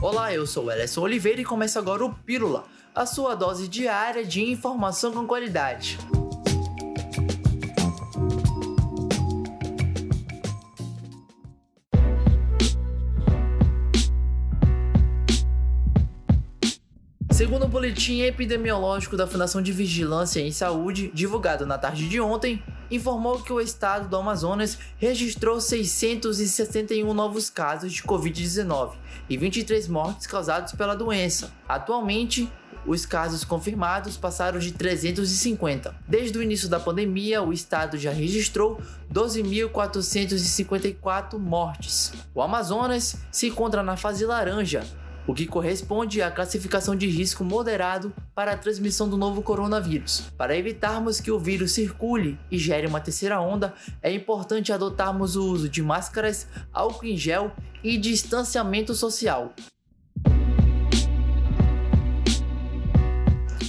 Olá, eu sou Ellison Oliveira e começa agora o Pílula, a sua dose diária de informação com qualidade. Segundo o boletim epidemiológico da Fundação de Vigilância em Saúde, divulgado na tarde de ontem, informou que o estado do Amazonas registrou 661 novos casos de Covid-19 e 23 mortes causadas pela doença. Atualmente, os casos confirmados passaram de 350. Desde o início da pandemia, o estado já registrou 12.454 mortes. O Amazonas se encontra na fase laranja, o que corresponde à classificação de risco moderado para a transmissão do novo coronavírus. Para evitarmos que o vírus circule e gere uma terceira onda, é importante adotarmos o uso de máscaras, álcool em gel e distanciamento social.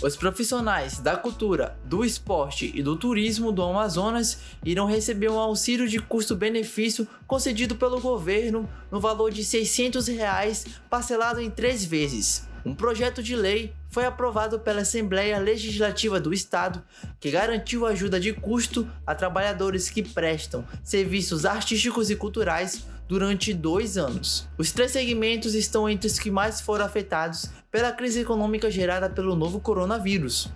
Os profissionais da cultura, do esporte e do turismo do Amazonas irão receber um auxílio de custo-benefício concedido pelo governo no valor de 600 reais, parcelado em três vezes. Um projeto de lei foi aprovado pela Assembleia Legislativa do Estado, que garantiu ajuda de custo a trabalhadores que prestam serviços artísticos e culturais durante dois anos. Os três segmentos estão entre os que mais foram afetados pela crise econômica gerada pelo novo coronavírus.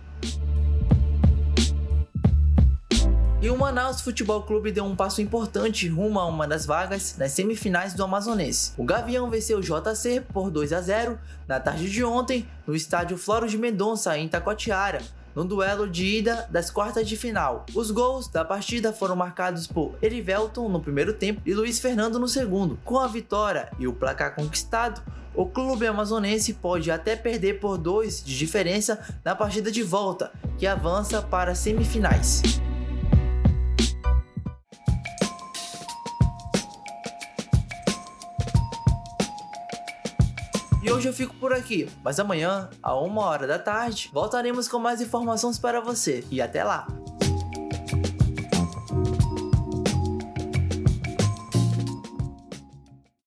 E o Manaus Futebol Clube deu um passo importante rumo a uma das vagas nas semifinais do Amazonense. O Gavião venceu o JC por 2 a 0 na tarde de ontem no estádio Floro de Mendonça, em Tacotiara, no duelo de ida das quartas de final. Os gols da partida foram marcados por Erivelton no primeiro tempo e Luiz Fernando no segundo. Com a vitória e o placar conquistado, o clube amazonense pode até perder por dois de diferença na partida de volta, que avança para as semifinais. E hoje eu fico por aqui, mas amanhã, a uma hora da tarde, voltaremos com mais informações para você. E até lá!